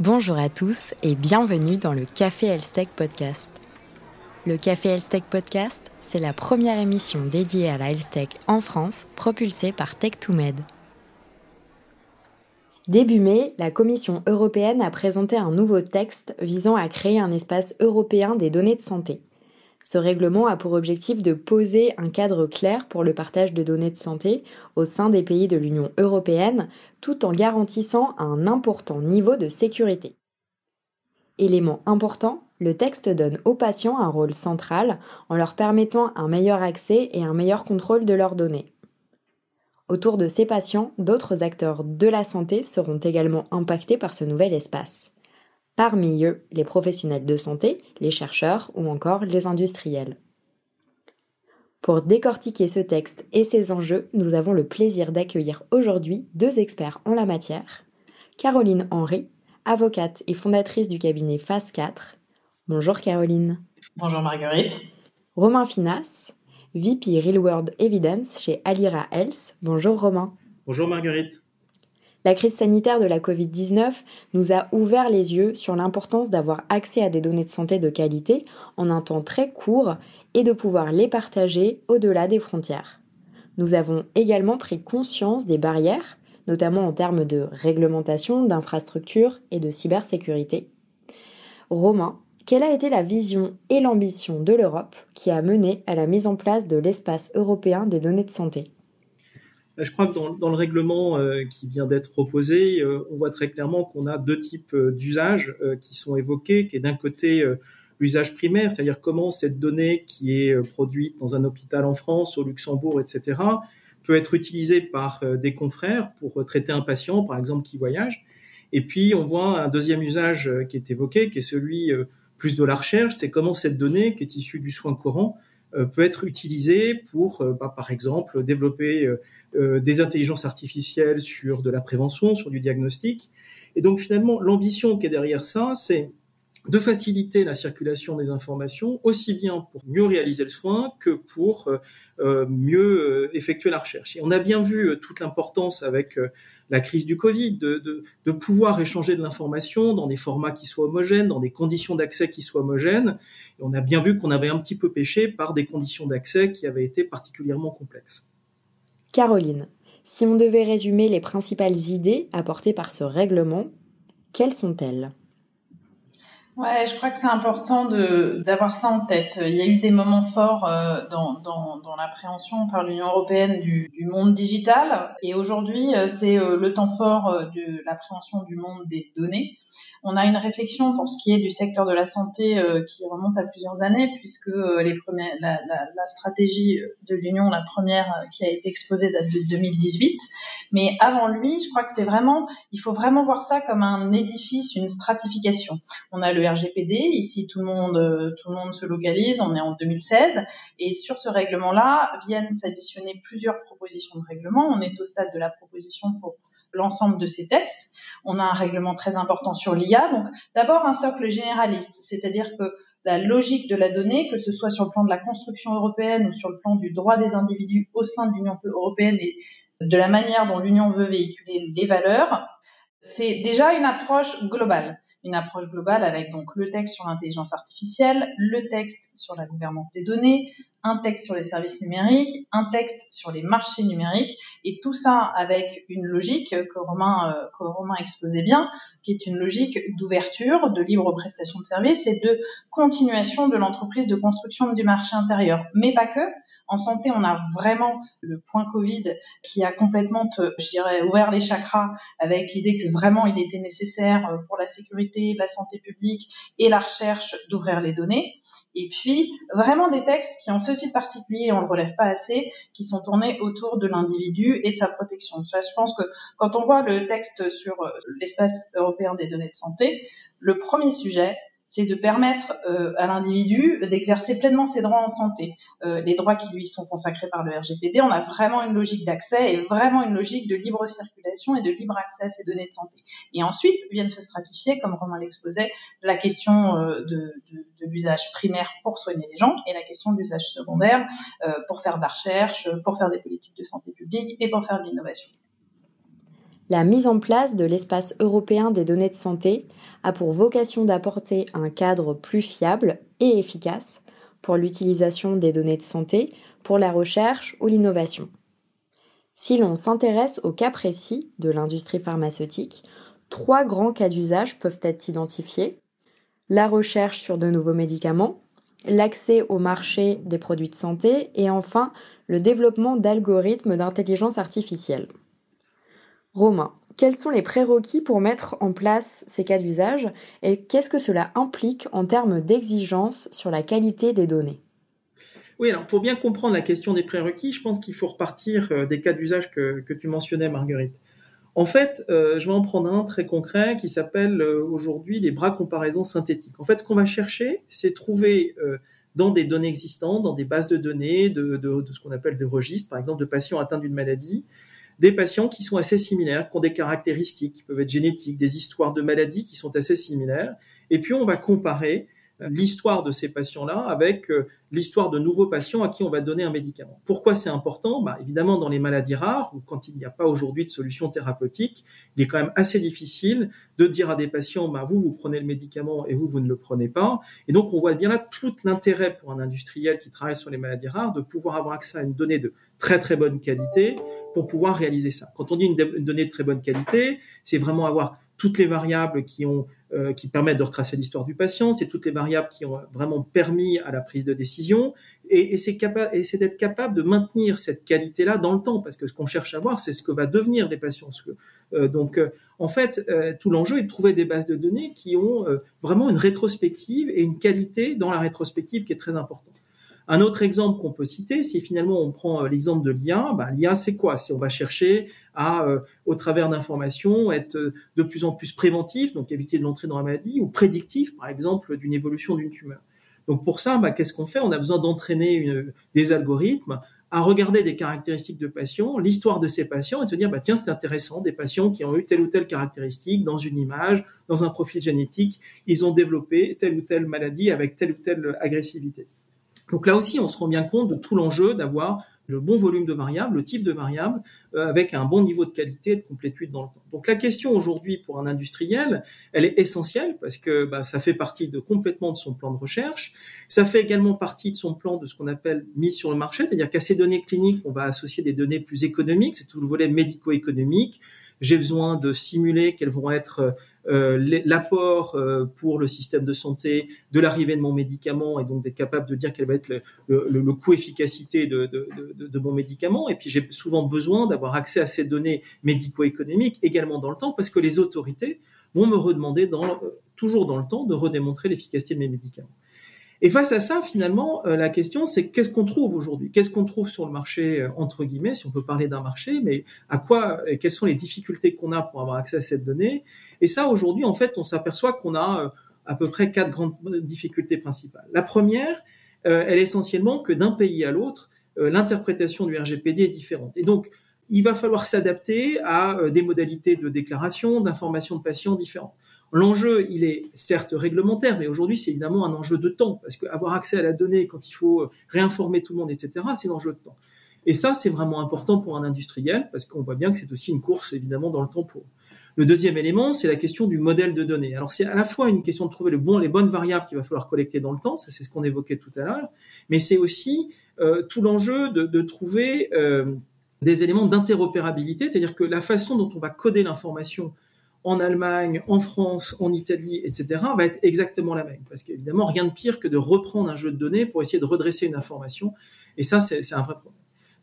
Bonjour à tous et bienvenue dans le Café Elstech Podcast. Le Café Elstech Podcast, c'est la première émission dédiée à la Elstech en France, propulsée par Tech2Med. Début mai, la Commission européenne a présenté un nouveau texte visant à créer un espace européen des données de santé. Ce règlement a pour objectif de poser un cadre clair pour le partage de données de santé au sein des pays de l'Union européenne tout en garantissant un important niveau de sécurité. Élément important, le texte donne aux patients un rôle central en leur permettant un meilleur accès et un meilleur contrôle de leurs données. Autour de ces patients, d'autres acteurs de la santé seront également impactés par ce nouvel espace parmi eux les professionnels de santé, les chercheurs ou encore les industriels. Pour décortiquer ce texte et ses enjeux, nous avons le plaisir d'accueillir aujourd'hui deux experts en la matière. Caroline Henry, avocate et fondatrice du cabinet Phase 4. Bonjour Caroline. Bonjour Marguerite. Romain Finas, VP Real World Evidence chez Alira Health. Bonjour Romain. Bonjour Marguerite. La crise sanitaire de la Covid-19 nous a ouvert les yeux sur l'importance d'avoir accès à des données de santé de qualité en un temps très court et de pouvoir les partager au-delà des frontières. Nous avons également pris conscience des barrières, notamment en termes de réglementation, d'infrastructure et de cybersécurité. Romain, quelle a été la vision et l'ambition de l'Europe qui a mené à la mise en place de l'espace européen des données de santé? Je crois que dans, le règlement euh, qui vient d'être proposé, euh, on voit très clairement qu'on a deux types euh, d'usages qui sont évoqués, qui est d'un côté l'usage primaire, c'est-à-dire comment cette donnée qui est produite dans un hôpital en France, au Luxembourg, etc., peut être utilisée par des confrères pour traiter un patient, par exemple, qui voyage. Et puis, on voit un deuxième usage qui est évoqué, qui est celui plus de la recherche, c'est comment cette donnée, qui est issue du soin courant, peut être utilisée pour, bah, par exemple, développer euh, des intelligences artificielles sur de la prévention, sur du diagnostic. Et donc finalement, l'ambition qui est derrière ça, c'est de faciliter la circulation des informations, aussi bien pour mieux réaliser le soin que pour euh, euh, mieux effectuer la recherche. Et on a bien vu toute l'importance avec la crise du Covid de, de, pouvoir échanger de l'information dans des formats qui soient homogènes, dans des conditions d'accès qui soient homogènes. Et on a bien vu qu'on avait un petit peu péché par des conditions d'accès qui avaient été particulièrement complexes. Caroline, si on devait résumer les principales idées apportées par ce règlement, quelles sont-elles? Ouais, je crois que c'est important d'avoir ça en tête. Il y a eu des moments forts euh, dans, dans, l'appréhension par l'Union européenne du, monde digital, et aujourd'hui, euh, c'est euh, le temps fort de l'appréhension du monde des données. On a une réflexion pour ce qui est du secteur de la santé euh, qui remonte à plusieurs années, puisque euh, les premières, la, la, la, stratégie de l'Union, la première euh, qui a été exposée date de 2018. Mais avant lui, je crois que c'est vraiment, il faut vraiment voir ça comme un édifice, une stratification. On a le RGPD, ici tout le monde, tout le monde se localise, on est en 2016, et sur ce règlement-là viennent s'additionner plusieurs propositions de règlement. On est au stade de la proposition pour l'ensemble de ces textes. On a un règlement très important sur l'IA. Donc, d'abord un socle généraliste, c'est-à-dire que la logique de la donnée, que ce soit sur le plan de la construction européenne ou sur le plan du droit des individus au sein de l'Union européenne et de la manière dont l'Union veut véhiculer les valeurs, c'est déjà une approche globale. Une approche globale avec donc le texte sur l'intelligence artificielle, le texte sur la gouvernance des données, un texte sur les services numériques, un texte sur les marchés numériques, et tout ça avec une logique que Romain, euh, que exposait bien, qui est une logique d'ouverture, de libre prestation de services et de continuation de l'entreprise de construction du marché intérieur. Mais pas que. En santé, on a vraiment le point Covid qui a complètement, je dirais, ouvert les chakras avec l'idée que vraiment il était nécessaire euh, pour la sécurité, la santé publique et la recherche d'ouvrir les données. Et puis, vraiment des textes qui ont ceci de particulier, on le relève pas assez, qui sont tournés autour de l'individu et de sa protection. Ça, je pense que quand on voit le texte sur euh, l'espace européen des données de santé, le premier sujet, c'est de permettre euh, à l'individu d'exercer pleinement ses droits en santé, euh, les droits qui lui sont consacrés par le RGPD. On a vraiment une logique d'accès et vraiment une logique de libre circulation et de libre accès à ces données de santé. Et ensuite viennent se stratifier, comme Romain l'exposait, la question euh, de, de, de l'usage primaire pour soigner les gens et la question de l'usage secondaire pour faire de la recherche, pour faire des politiques de santé publique et pour faire de l'innovation. La mise en place de l'espace européen des données de santé a pour vocation d'apporter un cadre plus fiable et efficace pour l'utilisation des données de santé, pour la recherche ou l'innovation. Si l'on s'intéresse au cas précis de l'industrie pharmaceutique, trois grands cas d'usage peuvent être identifiés. La recherche sur de nouveaux médicaments, l'accès au marché des produits de santé et enfin le développement d'algorithmes d'intelligence artificielle. Romain, quels sont les prérequis pour mettre en place ces cas d'usage et qu'est-ce que cela implique en termes d'exigence sur la qualité des données? Oui, alors pour bien comprendre la question des prérequis, je pense qu'il faut repartir euh, des cas d'usage que, tu mentionnais, Marguerite. En fait, euh, je vais en prendre un très concret qui s'appelle euh, aujourd'hui les bras comparaison synthétiques. En fait, ce qu'on va chercher, c'est trouver dans des données existantes, dans des bases de données, de, de, de ce qu'on appelle des registres, par exemple de patients atteints d'une maladie, des patients qui sont assez similaires, qui ont des caractéristiques qui peuvent être génétiques, des histoires de maladies qui sont assez similaires. Et puis on va comparer l'histoire de ces patients-là avec euh, l'histoire de nouveaux patients à qui on va donner un médicament. Pourquoi c'est important? Bah, Évidemment, dans les maladies rares, ou quand il n'y a pas aujourd'hui de solution thérapeutique, il est quand même assez difficile de dire à des patients, bah, vous, vous prenez le médicament et vous, vous ne le prenez pas. Et donc, on voit bien là tout l'intérêt pour un industriel qui travaille sur les maladies rares de pouvoir avoir accès à une donnée de très très bonne qualité pour pouvoir réaliser ça. Quand on dit une, une donnée de très bonne qualité, c'est vraiment avoir toutes les variables qui ont euh, qui permettent de retracer l'histoire du patient, c'est toutes les variables qui ont vraiment permis à la prise de décision, et, et c'est d'être capable de maintenir cette qualité-là dans le temps, parce que ce qu'on cherche à voir, c'est ce que va devenir les patients. Euh, donc, euh, en fait, euh, tout l'enjeu est de trouver des bases de données qui ont euh, vraiment une rétrospective et une qualité dans la rétrospective qui est très importante. Un autre exemple qu'on peut citer, si finalement on prend euh, l'exemple de l'IA, bah, l'IA c'est quoi? Si on va chercher à, euh, au travers d'informations, être euh, de plus en plus préventif, donc éviter de l'entrée dans la maladie, ou prédictif, par exemple, d'une évolution d'une tumeur. Donc pour ça, bah, qu'est-ce qu'on fait? On a besoin d'entraîner des algorithmes à regarder des caractéristiques de patients, l'histoire de ces patients, et se dire, bah, tiens, c'est intéressant, des patients qui ont eu telle ou telle caractéristique dans une image, dans un profil génétique, ils ont développé telle ou telle maladie avec telle ou telle agressivité. Donc là aussi, on se rend bien compte de tout l'enjeu d'avoir le bon volume de variables, le type de variables, euh, avec un bon niveau de qualité et de complétude dans le temps. Donc la question aujourd'hui pour un industriel, elle est essentielle parce que bah, ça fait partie de complètement de son plan de recherche. Ça fait également partie de son plan de ce qu'on appelle mise sur le marché, c'est-à-dire qu'à ces données cliniques, on va associer des données plus économiques, c'est tout le volet médico-économique. J'ai besoin de simuler quelles vont être euh, l'apport euh, pour le système de santé de l'arrivée de mon médicament et donc d'être capable de dire quel va être le, coût efficacité de, de, de, de, mon médicament. Et puis j'ai souvent besoin d'avoir accès à ces données médico-économiques également dans le temps parce que les autorités vont me redemander dans, euh, toujours dans le temps de redémontrer l'efficacité de mes médicaments. Et face à ça, finalement, euh, la question, c'est qu'est-ce qu'on trouve aujourd'hui? Qu'est-ce qu'on trouve sur le marché, euh, entre guillemets, si on peut parler d'un marché, mais à quoi, et quelles sont les difficultés qu'on a pour avoir accès à cette donnée? Et ça, aujourd'hui, en fait, on s'aperçoit qu'on a euh, à peu près quatre grandes difficultés principales. La première, elle est essentiellement que d'un pays à l'autre, l'interprétation du RGPD est différente. Et donc, il va falloir s'adapter à des modalités de déclaration, d'information de patients différentes. L'enjeu, il est certes réglementaire, mais aujourd'hui, c'est évidemment un enjeu de temps, parce qu'avoir accès à la donnée quand il faut euh, réinformer tout le monde, etc., c'est l'enjeu de temps. Et ça, c'est vraiment important pour un industriel, parce qu'on voit bien que c'est aussi une course, évidemment, dans le temps pour. Le deuxième élément, c'est la question du modèle de données. Alors, c'est à la fois une question de trouver les bonnes variables qu'il va falloir collecter dans le temps, ça c'est ce qu'on évoquait tout à l'heure, mais c'est aussi euh, tout l'enjeu de, de, trouver euh, des éléments d'interopérabilité, c'est-à-dire que la façon dont on va coder l'information en Allemagne, en France, en Italie, etc., va être exactement la même. Parce qu'évidemment, rien de pire que de reprendre un jeu de données pour essayer de redresser une information. Et ça, c'est un vrai problème.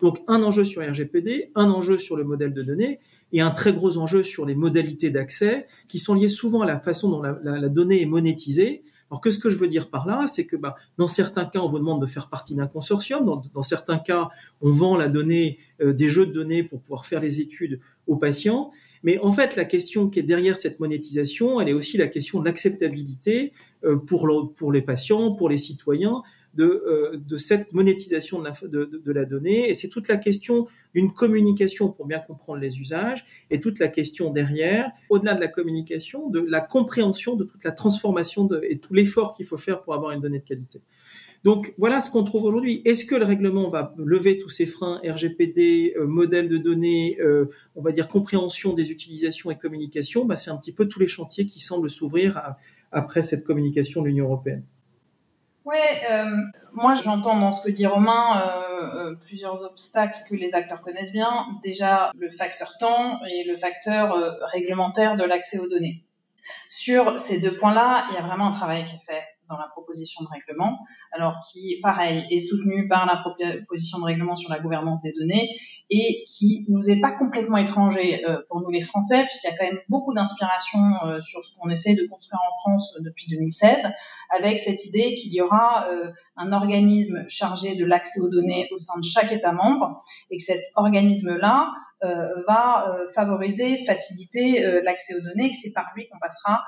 Donc, un enjeu sur RGPD, un enjeu sur le modèle de données et un très gros enjeu sur les modalités d'accès qui sont liés souvent à la façon dont la, la, la, donnée est monétisée. Alors que ce que je veux dire par là, c'est que bah, dans certains cas, on vous demande de faire partie d'un consortium. Dans, dans, certains cas, on vend la donnée, euh, des jeux de données pour pouvoir faire les études aux patients. Mais en fait, la question qui est derrière cette monétisation, elle est aussi la question de l'acceptabilité euh, pour, pour les patients, pour les citoyens, de, euh, de cette monétisation de la, de, de la donnée. Et c'est toute la question d'une communication pour bien comprendre les usages et toute la question derrière, au-delà de la communication, de la compréhension de toute la transformation de, et tout l'effort qu'il faut faire pour avoir une donnée de qualité. Donc voilà ce qu'on trouve aujourd'hui. Est-ce que le règlement va lever tous ces freins RGPD, euh, modèle de données, euh, on va dire compréhension des utilisations et communication bah, C'est un petit peu tous les chantiers qui semblent s'ouvrir après cette communication de l'Union européenne. Oui, euh, moi j'entends dans ce que dit Romain plusieurs obstacles que les acteurs connaissent bien. Déjà le facteur temps et le facteur réglementaire de l'accès aux données. Sur ces deux points-là, il y a vraiment un travail qui est fait dans la proposition de règlement, alors qui, pareil, est soutenu par la proposition de règlement sur la gouvernance des données et qui nous est pas complètement étranger euh, pour nous les Français, puisqu'il y a quand même beaucoup d'inspiration euh, sur ce qu'on essaie de construire en France depuis 2016, avec cette idée qu'il y aura euh, un organisme chargé de l'accès aux données au sein de chaque État membre et que cet organisme-là va euh, favoriser, faciliter euh, l'accès aux données, que c'est par lui qu'on passera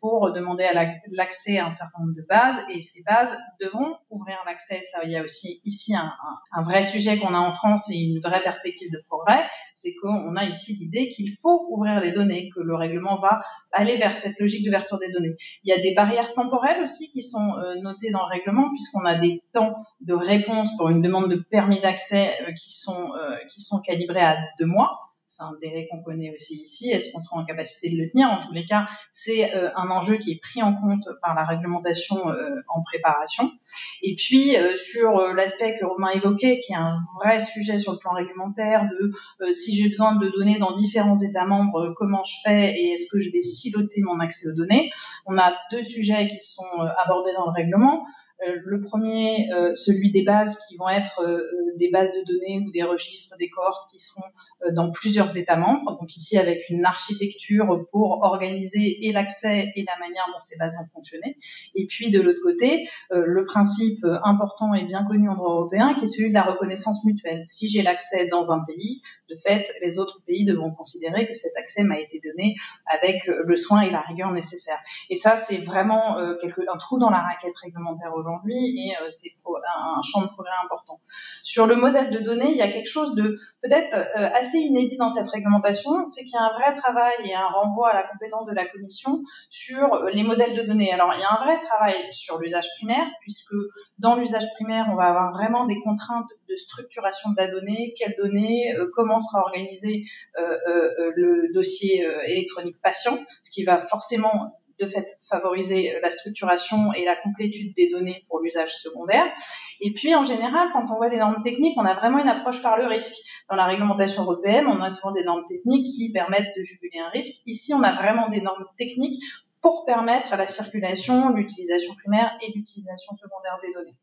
pour demander à l'accès à un certain nombre de bases, et ces bases devront ouvrir l'accès. Il y a aussi ici un, un, un vrai sujet qu'on a en France et une vraie perspective de progrès, c'est qu'on a ici l'idée qu'il faut ouvrir les données, que le règlement va aller vers cette logique d'ouverture des données. Il y a des barrières temporelles aussi qui sont notées dans le règlement, puisqu'on a des temps de réponse pour une demande de permis d'accès qui sont qui sont calibrés à deux mois. C'est un délai qu'on connaît aussi ici. Est-ce qu'on sera en capacité de le tenir? En tous les cas, c'est euh, un enjeu qui est pris en compte par la réglementation euh, en préparation. Et puis, euh, sur l'aspect que Romain évoquait, qui est un vrai sujet sur le plan réglementaire, de si j'ai besoin de données dans différents États membres, comment je fais et est-ce que je vais siloter mon accès aux données? On a deux sujets qui sont abordés dans le règlement. Euh, le premier, euh, celui des bases qui vont être euh, des bases de données ou des registres, des cohortes qui seront dans plusieurs États membres. Donc ici avec une architecture pour organiser et l'accès et la manière dont ces bases vont fonctionner. Et puis de l'autre côté, le principe important et bien connu en droit européen qui est celui de la reconnaissance mutuelle. Si j'ai l'accès dans un pays, de fait, les autres pays devront considérer que cet accès m'a été donné avec le soin et la rigueur nécessaires. Et ça, c'est vraiment quelque, un trou dans la raquette réglementaire aujourd'hui aujourd'hui et euh, c'est un champ de progrès important. Sur le modèle de données, il y a quelque chose de peut-être euh, assez inédit dans cette réglementation, c'est qu'il y a un vrai travail et un renvoi à la compétence de la Commission sur euh, les modèles de données. Alors, il y a un vrai travail sur l'usage primaire, puisque dans l'usage primaire, on va avoir vraiment des contraintes de structuration de la donnée, quelles données, comment sera organisé le dossier électronique patient, ce qui va forcément de fait favoriser la structuration et la complétude des données pour l'usage secondaire. Et puis en général, quand on voit des normes techniques, on a vraiment une approche par le risque. Dans la réglementation européenne, on a souvent des normes techniques qui permettent de juguler un risque. Ici, on a vraiment des normes techniques pour permettre la circulation, l'utilisation primaire et l'utilisation secondaire des données.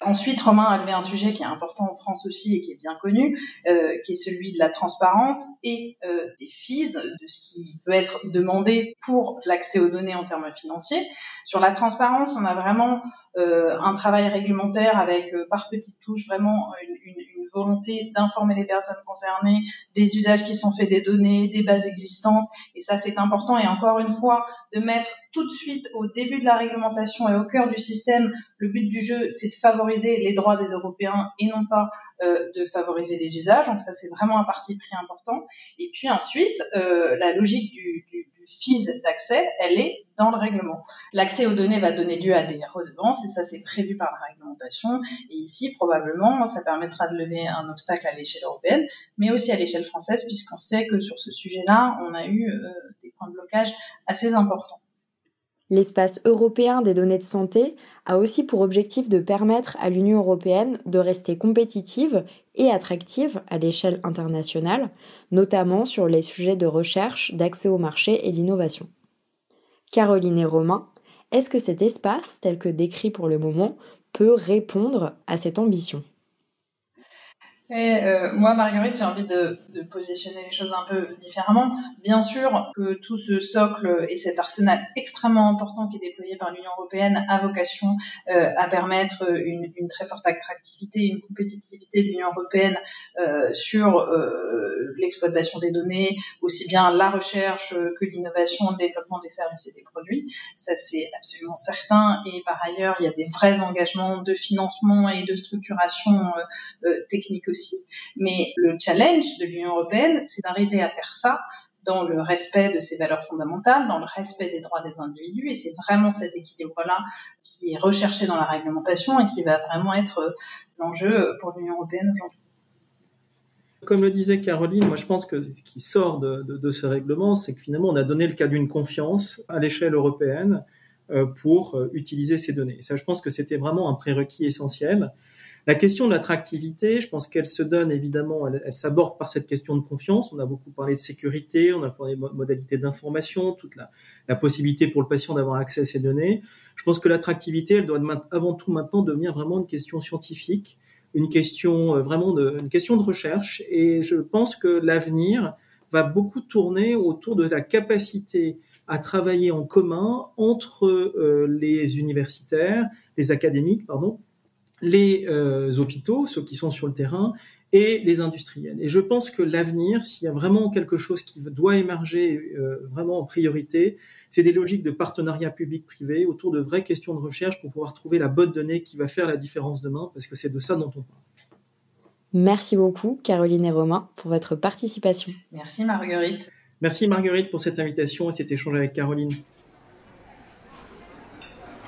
Ensuite, Romain a levé un sujet qui est important en France aussi et qui est bien connu, euh, qui est celui de la transparence et euh, des fees, de ce qui peut être demandé pour l'accès aux données en termes financiers. Sur la transparence, on a vraiment euh, un travail réglementaire avec euh, par petites touches vraiment une, une, une volonté d'informer les personnes concernées des usages qui sont faits des données, des bases existantes. Et ça, c'est important. Et encore une fois, de mettre tout de suite au début de la réglementation et au cœur du système, le but du jeu, c'est de favoriser les droits des Européens et non pas euh, de favoriser des usages. Donc ça, c'est vraiment un parti pris important. Et puis ensuite, euh, la logique du, du, du FIS d'accès, elle est dans le règlement. L'accès aux données va donner lieu à des redevances et ça, c'est prévu par la réglementation. Et ici, probablement, ça permettra de lever un obstacle à l'échelle européenne, mais aussi à l'échelle française, puisqu'on sait que sur ce sujet-là, on a eu euh, des points de blocage assez importants. L'espace européen des données de santé a aussi pour objectif de permettre à l'Union européenne de rester compétitive et attractive à l'échelle internationale, notamment sur les sujets de recherche, d'accès au marché et d'innovation. Caroline et Romain, est-ce que cet espace, tel que décrit pour le moment, peut répondre à cette ambition? Et euh, moi, Marguerite, j'ai envie de, de, positionner les choses un peu différemment. Bien sûr que tout ce socle et cet arsenal extrêmement important qui est déployé par l'Union européenne a vocation euh, à permettre une, une, très forte attractivité, une compétitivité de l'Union européenne euh, sur euh, l'exploitation des données, aussi bien la recherche que l'innovation, le développement des services et des produits. Ça, c'est absolument certain. Et par ailleurs, il y a des vrais engagements de financement et de structuration euh, technique aussi. Mais le challenge de l'Union européenne, c'est d'arriver à faire ça dans le respect de ses valeurs fondamentales, dans le respect des droits des individus. Et c'est vraiment cet équilibre-là qui est recherché dans la réglementation et qui va vraiment être l'enjeu pour l'Union européenne aujourd'hui. Comme le disait Caroline, moi je pense que ce qui sort de, ce règlement, c'est que finalement on a donné le cas d'une confiance à l'échelle européenne euh, pour euh, utiliser ces données. ça, je pense que c'était vraiment un prérequis essentiel. La question de l'attractivité, je pense qu'elle se donne évidemment, elle, s'aborde par cette question de confiance. On a beaucoup parlé de sécurité, on a parlé de modalités d'information, toute la, la, possibilité pour le patient d'avoir accès à ces données. Je pense que l'attractivité, elle doit avant tout maintenant devenir vraiment une question scientifique, une question euh, vraiment de, une question de recherche. Et je pense que l'avenir va beaucoup tourner autour de la capacité à travailler en commun entre euh, les universitaires, les académiques, pardon, les euh, hôpitaux, ceux qui sont sur le terrain, et les industriels. Et je pense que l'avenir, s'il y a vraiment quelque chose qui doit émerger euh, vraiment en priorité, c'est des logiques de partenariat public-privé autour de vraies questions de recherche pour pouvoir trouver la bonne donnée qui va faire la différence demain, parce que c'est de ça dont on parle. Merci beaucoup, Caroline et Romain, pour votre participation. Merci, Marguerite. Merci Marguerite pour cette invitation et cet échange avec Caroline.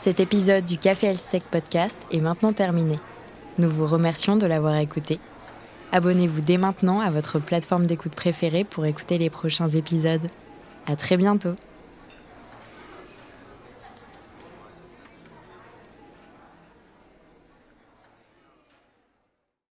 Cet épisode du Café Tech Podcast est maintenant terminé. Nous vous remercions de l'avoir écouté. Abonnez-vous dès maintenant à votre plateforme d'écoute préférée pour écouter les prochains épisodes. À très bientôt!